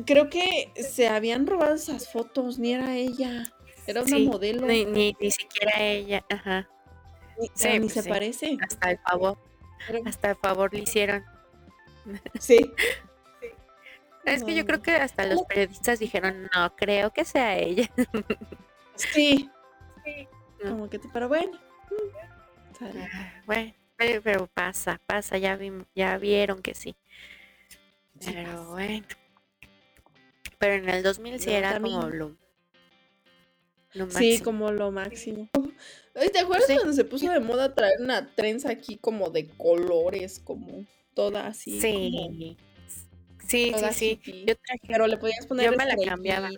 creo que se habían robado esas fotos, ni era ella. Era una modelo. Ni, ni, siquiera ella, ajá. Ni, sí, pues se parece. Hasta el favor. Hasta el favor le hicieron. Sí. Es que yo creo que hasta los periodistas dijeron, no creo que sea ella. Sí. sí. Como que, pero bueno. Ah, bueno, pero pasa, pasa, ya, ya vieron que sí. Pero bueno. Pero en el 2000 sí era como lo, máximo. Sí, como lo máximo. ¿Te acuerdas cuando se puso de moda traer una trenza aquí como de colores, como toda así? Sí. Sí, sí, sí. Yo traje, pero le podías poner yo me la cambiaba.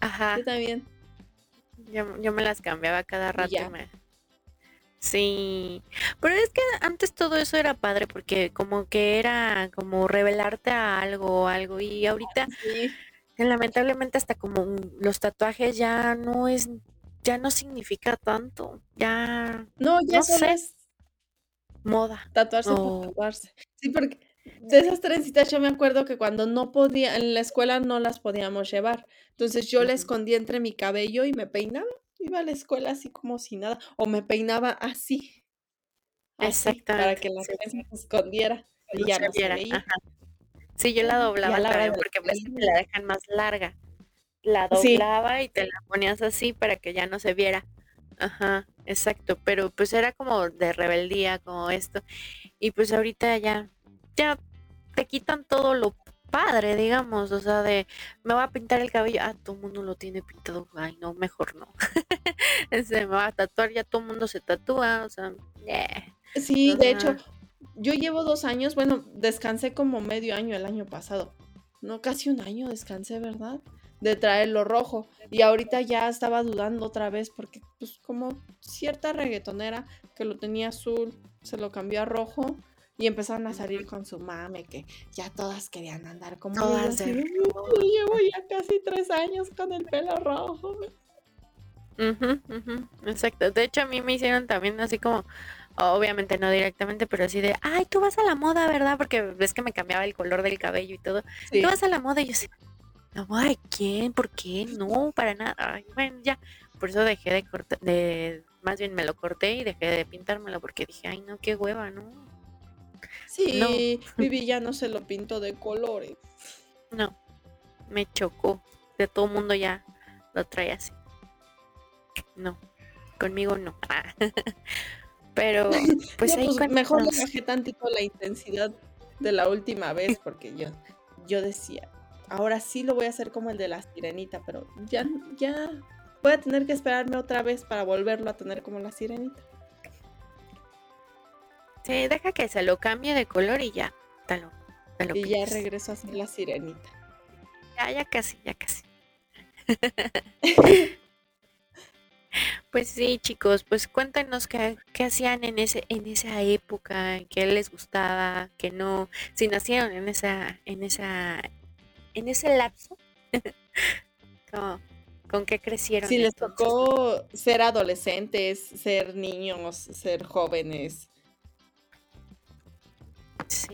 Ajá. Yo también. Yo, yo me las cambiaba cada rato. Me, Sí, pero es que antes todo eso era padre porque como que era como revelarte a algo o algo y ahorita lamentablemente hasta como los tatuajes ya no es, ya no significa tanto, ya no, ya no es moda. Tatuarse tatuarse. Sí, porque de esas trencitas yo me acuerdo que cuando no podía, en la escuela no las podíamos llevar, entonces yo le escondía entre mi cabello y me peinaba iba a la escuela así como si nada, o me peinaba así. Exactamente. Para que la gente se escondiera y ya no se veía. Sí, yo la doblaba la porque pues, me la dejan más larga. La doblaba y te la ponías así para que ya no se viera. Ajá, exacto. Pero pues era como de rebeldía, como esto. Y pues ahorita ya, ya te quitan todo lo padre, digamos, o sea, de me va a pintar el cabello, ah, todo el mundo lo tiene pintado, ay, no, mejor no. se me va a tatuar, ya todo el mundo se tatúa, o sea, Sí, de hecho, yo llevo dos años, bueno, descansé como medio año el año pasado, no, casi un año descansé, ¿verdad? De traerlo rojo. Y ahorita ya estaba dudando otra vez porque, pues, como cierta reggaetonera que lo tenía azul, se lo cambió a rojo y empezaron a salir con su mame, que ya todas querían andar como todas. Yo llevo ya casi tres años con el pelo rojo. exacto. De hecho, a mí me hicieron también así como, obviamente no directamente, pero así de, ay, tú vas a la moda, ¿verdad? Porque ves que me cambiaba el color del cabello y todo. Tú vas a la moda y yo así, no, ay, ¿quién? ¿Por qué? No, para nada. bueno, ya. Por eso dejé de cortar, de, más bien me lo corté y dejé de pintármelo porque dije, ay, no, qué hueva, ¿no? Sí, mi villano se lo pintó de colores. No, me chocó. De todo mundo ya lo trae así. No, conmigo no. Pero, pues ahí pues, mejor le bajé tantito la intensidad de la última vez porque yo, yo decía, ahora sí lo voy a hacer como el de la sirenita, pero ya, ya voy a tener que esperarme otra vez para volverlo a tener como la sirenita. Sí, deja que se lo cambie de color y ya. y ya regreso a ser la sirenita. Ya, ya casi, ya casi. pues sí, chicos, pues cuéntenos qué, qué, hacían en ese, en esa época, qué les gustaba, qué no, si nacieron en esa, en esa, en ese lapso. ¿Con qué crecieron? Si les tocó ser adolescentes, ser niños, ser jóvenes,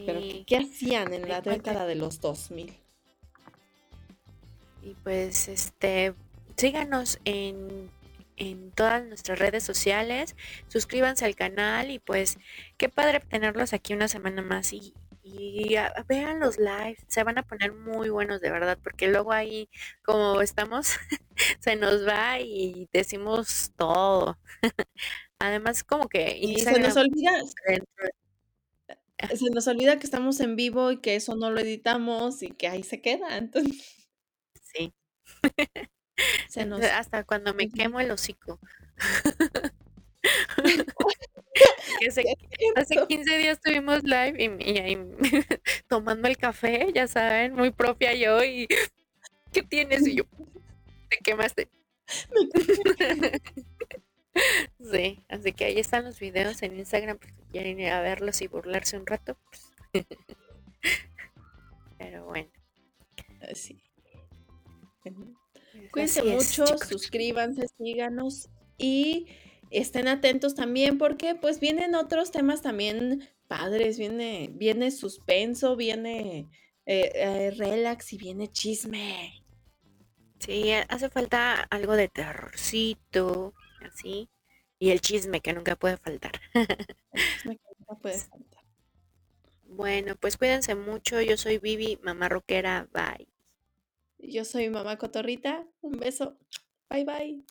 pero ¿qué, hacían en la década de los 2000? Y pues, este, síganos en, todas nuestras redes sociales, suscríbanse al canal y pues, qué padre tenerlos aquí una semana más y, vean los lives, se van a poner muy buenos de verdad, porque luego ahí, como estamos, se nos va y decimos todo. Además, como que... Y se nos olvida... se nos olvida que estamos en vivo y que eso no lo editamos y que ahí se queda. Entonces, Sí. se nos... Hasta cuando me quemo el hocico. Que hace, Qué hace cierto. 15 días tuvimos live y, y ahí tomando el café, ya saben, muy propia yo y ¿qué tienes? Y yo, te quemaste. Sí, así que ahí están los videos en Instagram, si quieren ir a verlos y burlarse un rato. pues. Pero bueno. Sí. Bueno, pues Cuídense así es, mucho, suscríbanse, síganos y estén atentos también porque pues vienen otros temas también padres, viene, viene suspenso, viene eh, eh, relax y viene chisme. Sí, ha- hace falta algo de terrorcito, así. Y el chisme que nunca puede faltar. El chisme que nunca puede faltar. Bueno, pues cuídense mucho. Yo soy Vivi, mamá rockera. Bye. Yo soy mamá cotorrita, un beso, bye bye.